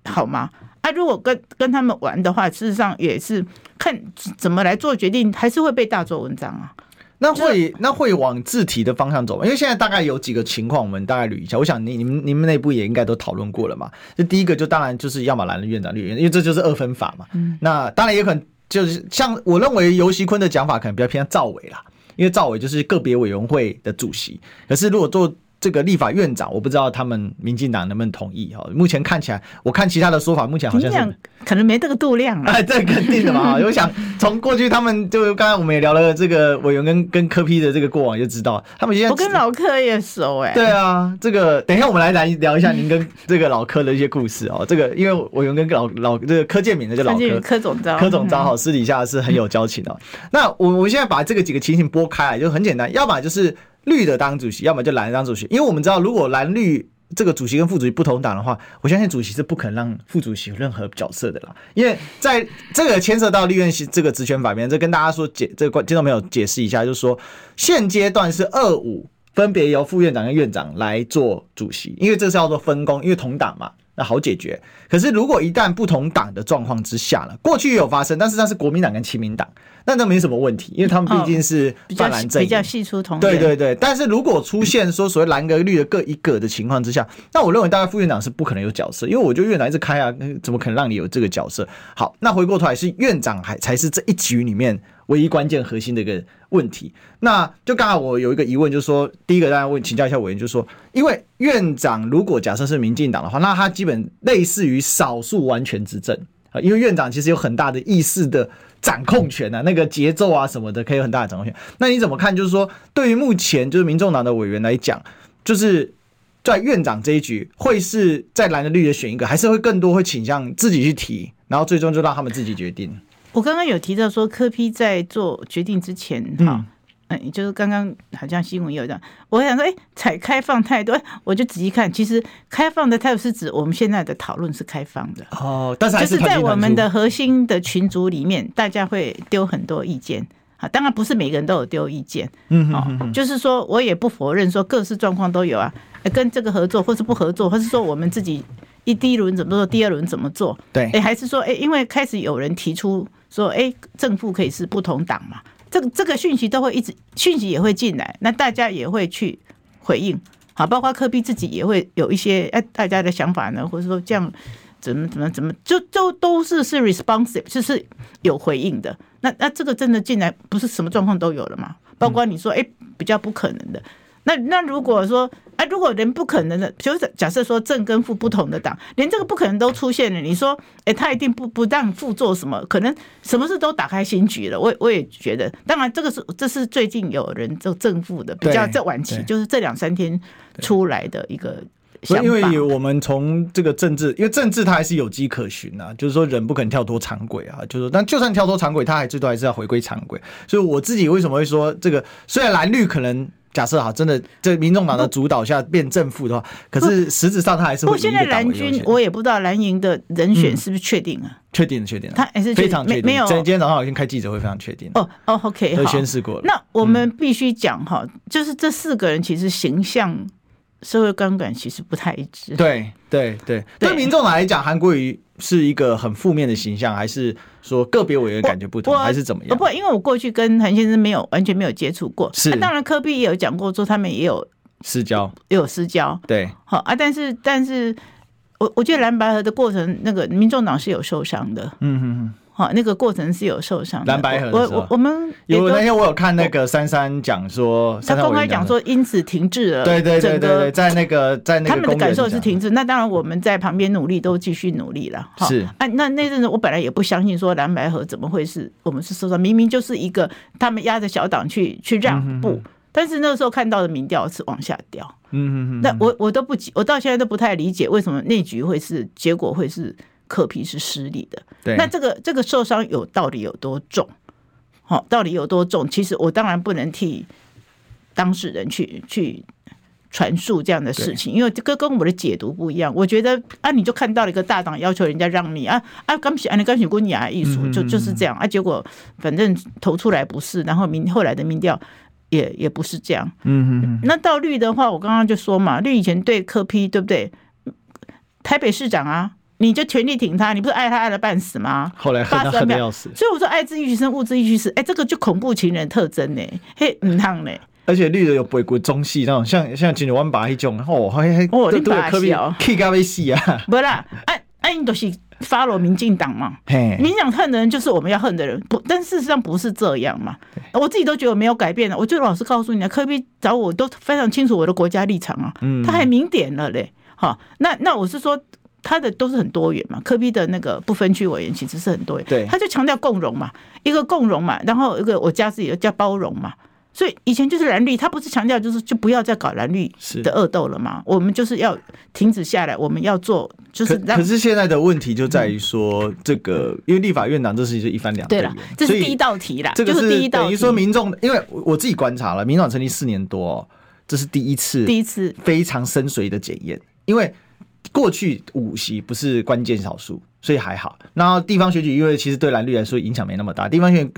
好吗？啊如果跟跟他们玩的话，事实上也是看怎么来做决定，还是会被大做文章啊。
那会那会往自提的方向走吗？因为现在大概有几个情况，我们大概捋一下。我想你你们你们内部也应该都讨论过了嘛。就第一个，就当然就是要么蓝的院长绿院，因为这就是二分法嘛。嗯。那当然也可能就是像我认为尤熙坤的讲法可能比较偏向赵伟啦，因为赵伟就是个别委员会的主席。可是如果做这个立法院长，我不知道他们民进党能不能同意哈。目前看起来，我看其他的说法，目前好像是
可能没这个度量了。
哎，这肯定的嘛。我想从过去他们就刚刚我们也聊了这个委员跟跟柯批的这个过往，就知道他们现在
我跟老柯也熟哎。
对啊，这个等一下我们来来聊一下您跟这个老柯的一些故事哦。这个因为委员跟老老这个柯建敏的就老柯
柯总召
柯总召好，私底下是很有交情的。那我我现在把这个几个情形拨开来，就很简单，要么就是。绿的当主席，要么就蓝的当主席，因为我们知道，如果蓝绿这个主席跟副主席不同党的话，我相信主席是不可能让副主席有任何角色的啦。因为在这个牵涉到立院这个职权法面，这跟大家说解这个观听众朋友解释一下，就是说现阶段是二五分别由副院长跟院长来做主席，因为这是叫做分工，因为同党嘛。那好解决，可是如果一旦不同党的状况之下了，过去也有发生，但是那是国民党跟亲民党，那那没什么问题，因为他们毕竟是泛蓝阵营，
比较系出同
对对对。但是如果出现说所谓蓝跟绿的各一个的情况之下，那我认为大概副院长是不可能有角色，因为我觉得院长一直开啊，怎么可能让你有这个角色？好，那回过头来是院长还才是这一局里面唯一关键核心的一个问题。那就刚好我有一个疑问，就是说，第一个大家问请教一下委员，就是说，因为院长如果假设是民进党的话，那他基本类似于少数完全执政啊，因为院长其实有很大的意识的掌控权啊，那个节奏啊什么的，可以有很大的掌控权。那你怎么看？就是说，对于目前就是民众党的委员来讲，就是在院长这一局，会是在蓝的绿的选一个，还是会更多会倾向自己去提，然后最终就让他们自己决定？
我刚刚有提到说，柯批在做决定之前，哈、嗯。哎，就是刚刚好像新闻有讲，我想说，哎，采开放态度，我就仔细看，其实开放的态度是指我们现在的讨论是开放的。
哦，但是，是
就是在我们的核心的群组里面，大家会丢很多意见。啊，当然不是每个人都有丢意见，嗯嗯，就是说我也不否认说各式状况都有啊，跟这个合作或是不合作，或是说我们自己一第一轮怎么做，第二轮怎么做，
对，
哎，还是说，哎，因为开始有人提出说，哎，正副可以是不同党嘛。这个这个讯息都会一直讯息也会进来，那大家也会去回应，好，包括科比自己也会有一些哎，大家的想法呢，或者说这样怎么怎么怎么，就都都是是 responsive，就是有回应的。那那这个真的进来不是什么状况都有了嘛？包括你说哎，比较不可能的。那那如果说，哎，如果连不可能的，就是假设说正跟负不同的党，连这个不可能都出现了，你说，哎，他一定不不让负做什么？可能什么事都打开新局了。我我也觉得，当然这个是这是最近有人做正负的，比较在晚期，就是这两三天出来的一个。
因为我们从这个政治，因为政治它还是有迹可循啊，就是说人不可能跳脱常轨啊，就是说，但就算跳脱常轨，它还最多还是要回归常轨。所以我自己为什么会说这个？虽然蓝绿可能。假设哈，真的这民众党的主导下变正负的话，可是实质上他还是会。不，
现在蓝军我也不知道蓝营的人选是不是确定啊？
确定，确定。
他还是
非常确定。
没有，
今天早上好像开记者会，非常确定。
哦哦，OK，
都宣誓过了。
那我们必须讲哈，就是这四个人其实形象、社会观感其实不太一致。
对对对，对民众党来讲，韩国瑜是一个很负面的形象，还是？说个别委员感觉不同，还是怎么样？
不，因为我过去跟韩先生没有完全没有接触过。
是，
当然科比也有讲过，说他们也有
私交，
也有私交。
对，
好啊，但是但是我我觉得蓝白河的过程，那个民众党是有受伤的。嗯嗯嗯。好，那个过程是有受伤的。
蓝白合，
我我我们
有那天我有看那个珊珊讲说，
他公开讲说因此停滞了。
对对对对，在那个在那个他
们的感受是停滞。那当然我们在旁边努力，都继续努力了。
是
啊，那那阵子我本来也不相信说蓝白合怎么会是我们是受伤，明明就是一个他们压着小党去去让步，但是那个时候看到的民调是往下掉。嗯嗯嗯。那我我都不我到现在都不太理解为什么那局会是结果会是。柯皮是失利的。
对，
那这个这个受伤有到底有多重？好，到底有多重？其实我当然不能替当事人去去传述这样的事情，因为这个跟我的解读不一样。我觉得啊，你就看到了一个大党要求人家让你啊啊，刚写啊，你刚写过你啊，艺术就就是这样啊。结果反正投出来不是，然后民后来的民调也也不是这样。嗯嗯。那到绿的话，我刚刚就说嘛，绿以前对柯批对不对？台北市长啊。你就全力挺他，你不是爱他爱的半死吗？
后来恨他恨的要死。
所以我说爱之欲生，物之欲去死。哎，这个就恐怖情人特征呢，嘿，唔烫呢。
而且绿的有背骨中戏那种，像像金牛湾把一种哦，还还
哦，你把他笑
，K 咖啡戏啊。
不啦，哎哎，你都是 follow 民进党嘛。民进党恨的人就是我们要恨的人，不，但事实上不是这样嘛。我自己都觉得我没有改变了，我就老实告诉你啊，科比找我都非常清楚我的国家立场啊。嗯，他还明点了嘞。好，那那我是说。他的都是很多元嘛，科比的那个不分区委员其实是很多元，
对，
他就强调共融嘛，一个共融嘛，然后一个我家自己叫包容嘛，所以以前就是蓝绿，他不是强调就是就不要再搞蓝绿的恶斗了嘛，我们就是要停止下来，我们要做就是
可。可是现在的问题就在于说，这个因为立法院长这事情是一翻两对了，
这是第一道题啦，
这个
是第一道题。
等于说民众，因为我自己观察了，民众党成立四年多，这是第一次，
第一次
非常深邃的检验，因为。过去五席不是关键少数，所以还好。那地方选举，因为其实对蓝绿来说影响没那么大。地方选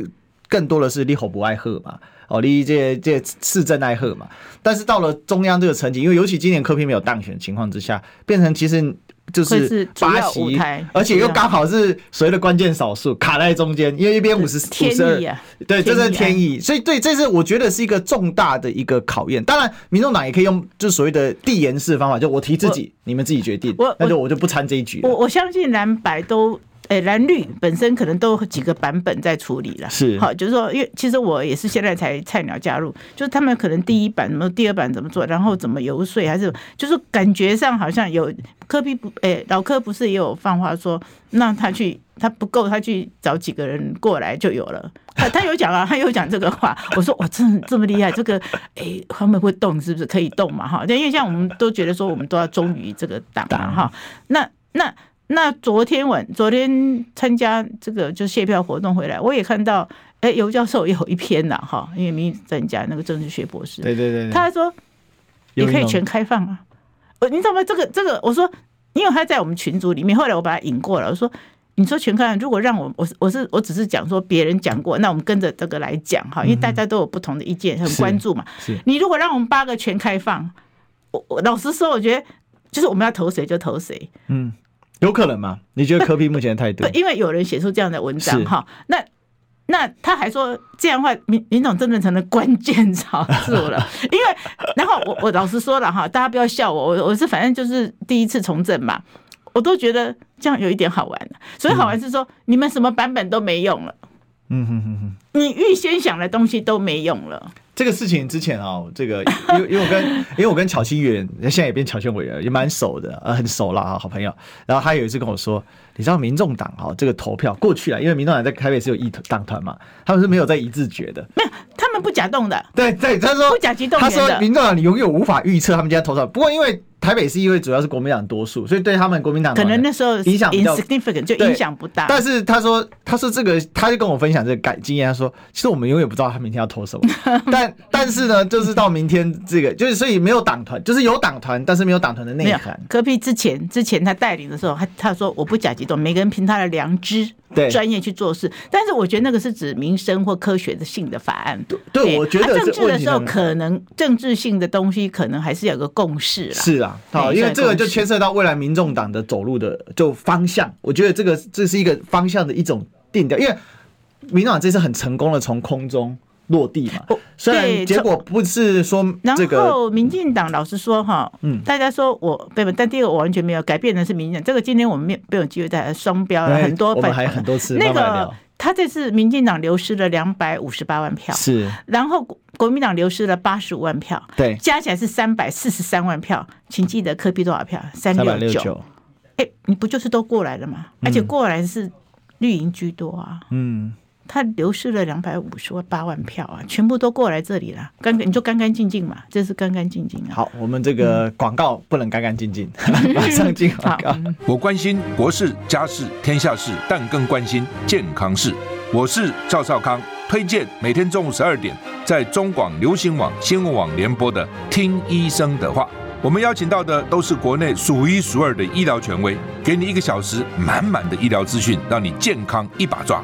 更多的是立侯不爱贺嘛，哦，立这这市政爱贺嘛。但是到了中央这个层级，因为尤其今年柯 P 没有当选的情况之下，变成其实。就是八席，而且又刚好是所谓的关键少数卡在中间，因为一边五十五十二，对，这是天意，所以对，这是我觉得是一个重大的一个考验。当然，民众党也可以用就所谓的递延式方法，就我提自己，你们自己决定，那就我就不参这一局。
我我相信蓝白都。哎，蓝绿本身可能都有几个版本在处理了，
是。
好，就是说，因为其实我也是现在才菜鸟加入，就是他们可能第一版什么，第二版怎么做，然后怎么游说，还是就是感觉上好像有科比不，哎，老科不是也有放话说，让他去他不够，他去找几个人过来就有了，他他有讲啊，他有讲这个话，我说哇，真这么厉害，这个哎，他们会动是不是？可以动嘛？哈，因为像我们都觉得说，我们都要忠于这个党嘛，哈，那那。那昨天晚，昨天参加这个就谢票活动回来，我也看到，哎，尤教授有一篇呐，哈，因为民意专家那个政治学博士，
对对对，
他还说，你可以全开放啊，呃，你知道吗？这个这个，我说，因为他在我们群组里面，后来我把他引过来，我说，你说全开放，如果让我，我我是我只是讲说别人讲过，那我们跟着这个来讲哈，因为大家都有不同的意见，很关注嘛。是，你如果让我们八个全开放，我我老实说，我觉得就是我们要投谁就投谁，嗯。
有可能吗？你觉得科比 目前的态度？
因为有人写出这样的文章哈，那那他还说这样的话，民民总真的成了关键少数了。因为然后我我老实说了哈，大家不要笑我，我我是反正就是第一次从政嘛，我都觉得这样有一点好玩。所以好玩是说你们什么版本都没用了，嗯哼哼哼，你预先想的东西都没用了。
这个事情之前啊，这个 因为因为我跟因为我跟巧芯议员现在也变巧芯委员，也蛮熟的，呃，很熟了啊，好朋友。然后他有一次跟我说，你知道民众党啊，这个投票过去了，因为民众党在台北是有一党团嘛，他们是没有在一致决的，
没有，他们不假动的。
对对，他说
不假激动，
他说民众党你永远无法预测他们今天投票。不过因为。台北是因为主要是国民党多数，所以对他们国民党
可能那时候影响 insignificant 就影响不大。
但是他说，他说这个，他就跟我分享这个感经验。他说，其实我们永远不知道他明天要投什么。但但是呢，就是到明天这个，就是所以没有党团，就是有党团，但是没有党团的内涵。
柯 P 之前之前他带领的时候，他他说我不假激动，每个人凭他的良知。对，专业去做事，但是我觉得那个是指民生或科学的性的法案。
对，对我觉得
政治的时候，可能政治性的东西可能还是有个共识啦。
是啊，好，因为这个就牵涉到未来民众党的走路的就方向。我觉得这个这是一个方向的一种定调，因为民众党这次很成功的从空中。落地嘛，虽然结果不是说这个。
然后民进党老实说哈，嗯，大家说我对吧？但第二个我完全没有改变的是民进党。这个今天我们没没有机会再来双标了很多，
我们还有很多次
那个他这次民进党流失了两百五十八万票，
是，
然后国民党流失了八十五万票，
对，
加起来是三百四十三万票。请记得柯比多少票？三六九。哎，你不就是都过来了吗？而且过来是绿营居多啊，嗯。他流失了两百五十万八万票啊，全部都过来这里了，干干你就干干净净嘛，这是干干净净啊。
好，我们这个广告不能干干净净，嗯、马上进广告。
我关心国事、家事、天下事，但更关心健康事。我是赵少康，推荐每天中午十二点在中广流行网、新闻网联播的《听医生的话》。我们邀请到的都是国内数一数二的医疗权威，给你一个小时满满的医疗资讯，让你健康一把抓。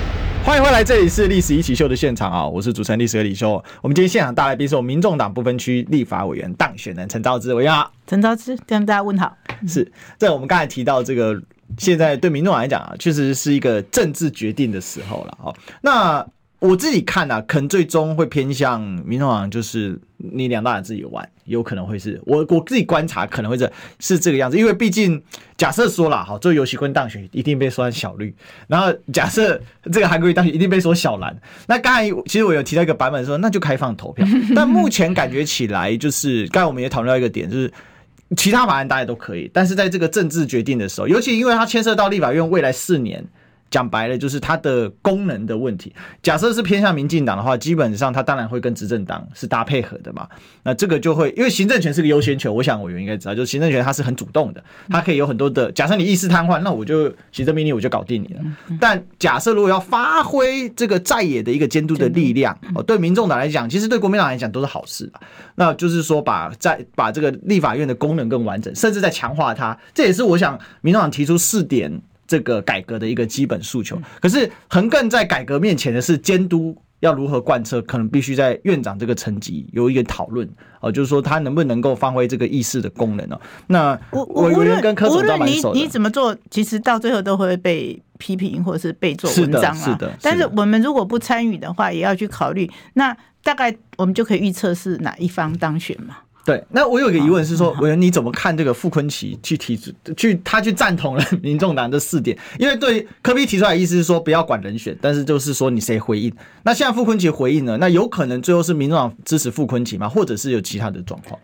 欢迎回来，这里是《历史一起秀》的现场啊！我是主持人历史和李修。我们今天现场大来宾是我们民众党不分区立法委员当选人陈昭之委员好，
陈昭之跟大家问好。
是在我们刚才提到这个，现在对民众党来讲啊，确实是一个政治决定的时候了哦。那我自己看啊，可能最终会偏向民众党，就是你两大人自己玩，有可能会是我我自己观察，可能会是是这个样子。因为毕竟假设说了，好，这游锡堃当选一定被说小绿，然后假设这个韩国瑜当选一定被说小蓝。那刚才其实我有提到一个版本说，那就开放投票。但目前感觉起来，就是刚才我们也讨论到一个点，就是其他法案大家都可以，但是在这个政治决定的时候，尤其因为它牵涉到立法院未来四年。讲白了就是它的功能的问题。假设是偏向民进党的话，基本上它当然会跟执政党是搭配合的嘛。那这个就会因为行政权是个优先权，我想委员应该知道，就是行政权它是很主动的，它可以有很多的。假设你意识瘫痪，那我就行政命令我就搞定你了。但假设如果要发挥这个在野的一个监督的力量，哦，对民众党来讲，其实对国民党来讲都是好事。那就是说把在把这个立法院的功能更完整，甚至在强化它。这也是我想民众党提出四点。这个改革的一个基本诉求，可是横亘在改革面前的是监督要如何贯彻，可能必须在院长这个层级有一个讨论哦，就是说他能不能够发挥这个议事的功能哦。那我我无论跟柯总都蛮熟的，
你你怎么做，其实到最后都会被批评或者是被做文章啊。是的，是的。但是我们如果不参与的话，也要去考虑，那大概我们就可以预测是哪一方当选嘛。
对，那我有一个疑问是说，委员你怎么看这个傅昆萁去提出去，他去赞同了民众党的四点？因为对科比提出来的意思是说不要管人选，但是就是说你谁回应？那现在傅昆萁回应了，那有可能最后是民众党支持傅昆萁吗？或者是有其他的状况？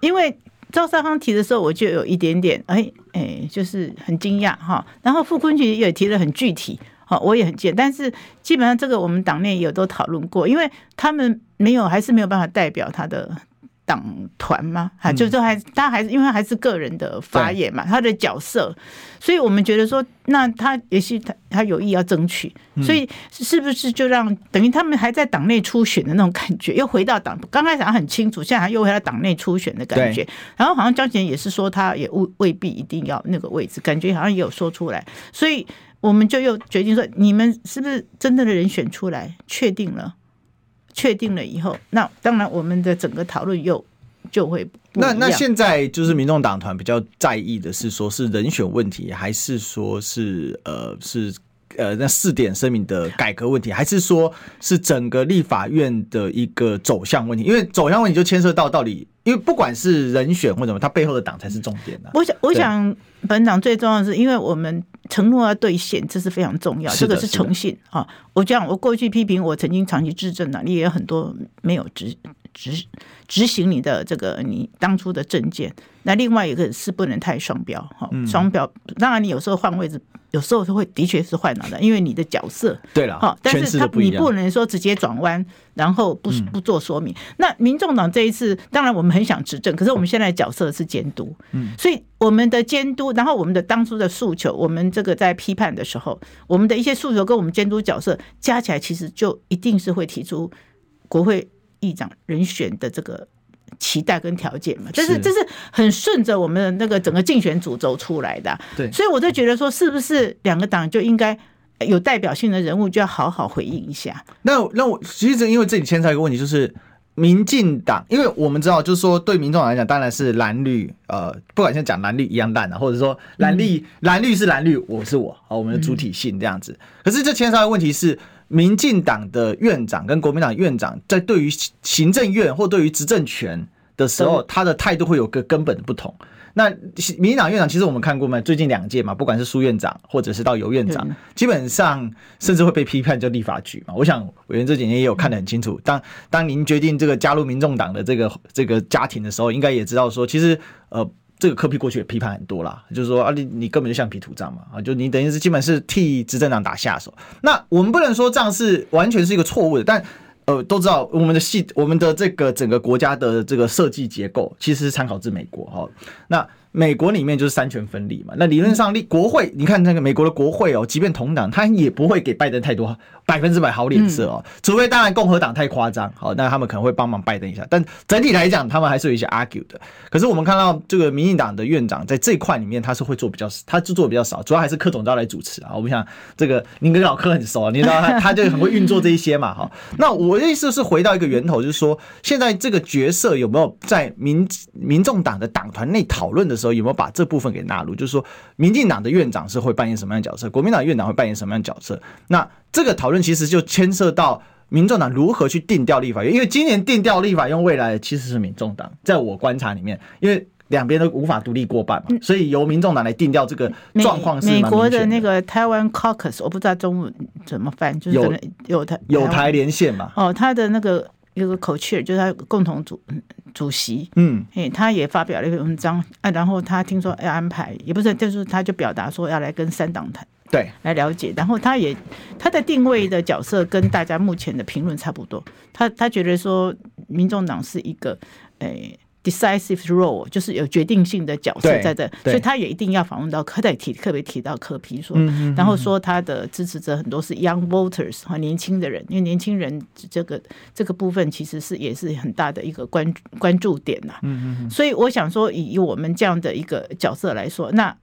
因为赵少康提的时候，我就有一点点哎哎，就是很惊讶哈。然后傅昆萁也提得很具体，好，我也很见，但是基本上这个我们党内有都讨论过，因为他们没有还是没有办法代表他的。党团吗？哈，就是还他还是因为还是个人的发言嘛，他的角色，所以我们觉得说，那他也许他他有意要争取，所以是不是就让等于他们还在党内初选的那种感觉，又回到党刚开始还很清楚，现在又回到党内初选的感觉。然后好像江贤也是说，他也未未必一定要那个位置，感觉好像也有说出来，所以我们就又决定说，你们是不是真正的人选出来，确定了？确定了以后，那当然我们的整个讨论又就会
那那现在就是民众党团比较在意的是说是人选问题，还是说是呃是呃那四点声明的改革问题，还是说是整个立法院的一个走向问题？因为走向问题就牵涉到到底，因为不管是人选或什么，他背后的党才是重点的。
我想，我想本党最重要的是，因为我们。承诺要兑现，这是非常重要，这个是诚信啊！我讲，我过去批评我曾经长期执政的，你也有很多没有执执执行你的这个你当初的政见。那另外一个是不能太双标哈，双标。当然你有时候换位置，有时候是会的确是换了的，因为你的角色
对了哈。
但是他你不能说直接转弯，然后不不做说明。那民众党这一次，当然我们很想执政，可是我们现在角色是监督，嗯，所以我们的监督，然后我们的当初的诉求，我们这个在批判的时候，我们的一些诉求跟我们监督角色加起来，其实就一定是会提出国会议长人选的这个。期待跟条件嘛，这是这是很顺着我们的那个整个竞选主轴出来的。对，所以我就觉得说，是不是两个党就应该有代表性的人物，就要好好回应一下。
那那我其实因为这里牵扯一个问题，就是民进党，因为我们知道，就是说对民众党来讲，当然是蓝绿，呃，不管现在讲蓝绿一样淡啊，或者说蓝绿蓝绿是蓝绿，我是我，好，我们的主体性这样子。可是这牵扯的问题是。民进党的院长跟国民党院长在对于行政院或对于执政权的时候，他的态度会有个根本的不同。那民进党院长其实我们看过嘛，最近两届嘛，不管是苏院长或者是到尤院长，基本上甚至会被批判叫立法局嘛。我想委员这几年也有看得很清楚。当当您决定这个加入民众党的这个这个家庭的时候，应该也知道说，其实呃这个科比过去也批判很多啦，就是说啊你你根本就橡皮图章嘛啊，就你等于是基本是替执政党打下手。那我们不能说这样是完全是一个错误的，但。呃，都知道我们的系，我们的这个整个国家的这个设计结构，其实是参考自美国哈。那美国里面就是三权分立嘛。那理论上，立国会，你看那个美国的国会哦，即便同党，他也不会给拜登太多百分之百好脸色哦。除非当然共和党太夸张，好，那他们可能会帮忙拜登一下。但整体来讲，他们还是有一些 argue 的。可是我们看到这个民进党的院长在这一块里面，他是会做比较，他就做比较少，主要还是柯总召来主持啊。我们想这个您跟老柯很熟，啊你知道他 他就很会运作这一些嘛。哈，那我的意思是回到一个源头，就是说现在这个角色有没有在民民众党的党团内讨论的时候，有没有把这部分给纳入？就是说，民进党的院长是会扮演什么样的角色，国民党院长会扮演什么样的角色？那这个讨论其实就牵涉到民众党如何去定调立法院，因为今年定调立法院未来其实是民众党，在我观察里面，因为两边都无法独立过半嘛，所以由民众党来定调这个状况是
美国的那个台湾 Caucus，我不知道中文怎么翻，就是有有台
有台连线嘛？
哦，他的那个有个口气就是他共同主主席，嗯，诶，他也发表了一篇文章啊，然后他听说要安排，也不是，就是他就表达说要来跟三党谈。
对，
来了解，然后他也他的定位的角色跟大家目前的评论差不多。他他觉得说，民众党是一个哎、欸、decisive role，就是有决定性的角色在这，所以他也一定要访问到柯代提，特别提到科皮说，然后说他的支持者很多是 young voters 和年轻的人，因为年轻人这个这个部分其实是也是很大的一个关关注点呐。嗯嗯，所以我想说，以我们这样的一个角色来说，那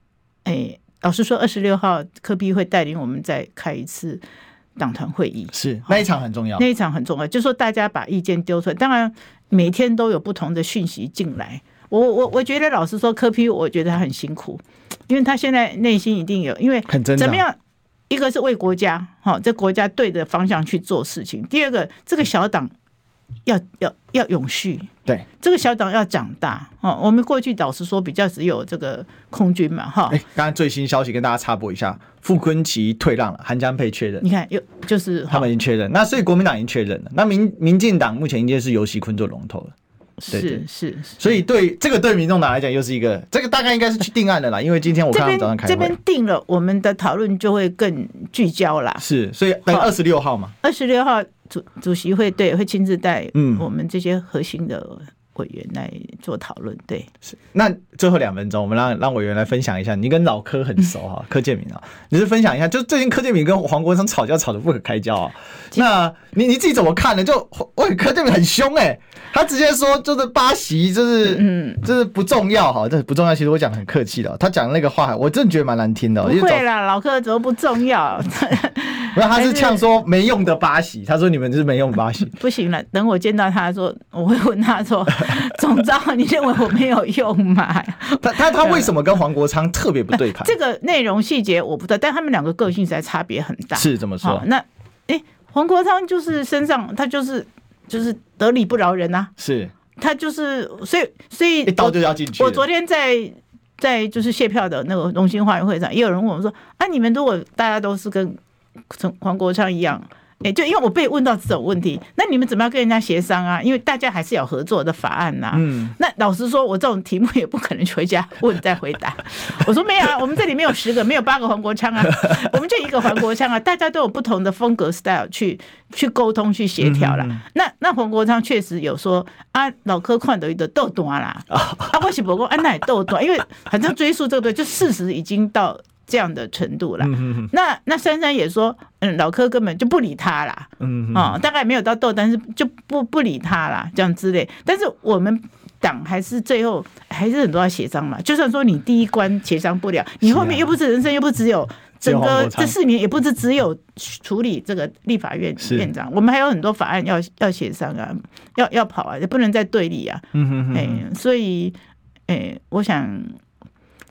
诶。欸老实说，二十六号科比会带领我们再开一次党团会议，
是那一场很重要，
那一场很重要，就是说大家把意见丢出来。当然，每天都有不同的讯息进来。我我我觉得，老实说，柯 P 我觉得他很辛苦，因为他现在内心一定有，因为怎么样，一个是为国家，哈，这国家对的方向去做事情；第二个，这个小党。要要要永续，
对
这个小党要长大哦。我们过去老实说，比较只有这个空军嘛，哈。哎，
刚刚最新消息跟大家插播一下，傅昆奇退让了，韩江佩确认。
你看，又就是
他们已经确认，那所以国民党已经确认了。那民民进党目前应该是游锡坤做龙头了。
是是，
所以对这个对民众党来讲又是一个，这个大概应该是去定案的啦。因为今天我看到早上开，
这边定了，我们的讨论就会更聚焦啦。
是，所以等二十六号嘛，
二十六号主主席会对会亲自带我们这些核心的。委员来做讨论，对，
是。那最后两分钟，我们让让委员来分享一下。你跟老柯很熟哈，柯建明啊，你是分享一下，就最近柯建明跟黄国昌吵架吵得不可开交啊。那你你自己怎么看呢？就喂，柯建明很凶哎、欸，他直接说就是巴西就是嗯，就是不重要哈，这不重要。其实我讲的很客气的，他讲的那个话，我真的觉得蛮难听的。
不会啦，老柯怎么不重要？
不是，他是呛说没用的巴西，他说你们是没用的八席。
不行了，等我见到他说，我会问他说。总召，你认为我没有用吗？
他他他为什么跟黄国昌特别不对盘？
这个内容细节我不知道，但他们两个个性实在差别很大。
是这么说。
那哎、欸，黄国昌就是身上他就是就是得理不饶人呐、啊。
是。
他就是所以所以
一刀就要进去。
我昨天在在就是谢票的那个荣兴花园会上，也有人问我说：“啊，你们如果大家都是跟从黄国昌一样？”哎，就因为我被问到这种问题，那你们怎么样跟人家协商啊？因为大家还是有合作的法案呐、啊。嗯，那老实说，我这种题目也不可能回家问再回答。我说没有啊，我们这里没有十个，没有八个黄国昌啊，我们就一个黄国昌啊，大家都有不同的风格 style 去去沟通去协调了。那那黄国昌确实有说啊，老柯看到一个豆短啦，啊，我是不过安奈豆短，因为反正追溯这个，就事实已经到。这样的程度啦，那那珊珊也说，嗯，老柯根本就不理他啦，嗯，哦，大概没有到斗，但是就不不理他啦，这样之类。但是我们党还是最后还是很多要协商嘛，就算说你第一关协商不了，你后面又不是人生，又不只有整个这四年，也不是只有处理这个立法院院长，我们还有很多法案要要协商啊，要要跑啊，也不能再对立啊，嗯。哎，所以，哎，我想。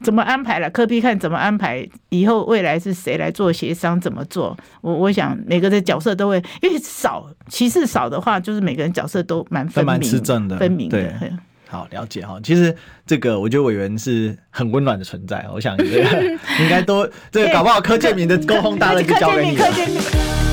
怎么安排了？柯 P 看怎么安排，以后未来是谁来做协商？怎么做？我我想每个的角色都会，因为少，其实少的话，就是每个人角色都蛮分明、蛮持正的、分明的。对。
好，了解哈。其实这个我觉得委员是很温暖的存在，我想这个 应该都这个 搞不好柯建明的沟通大了就交给你了。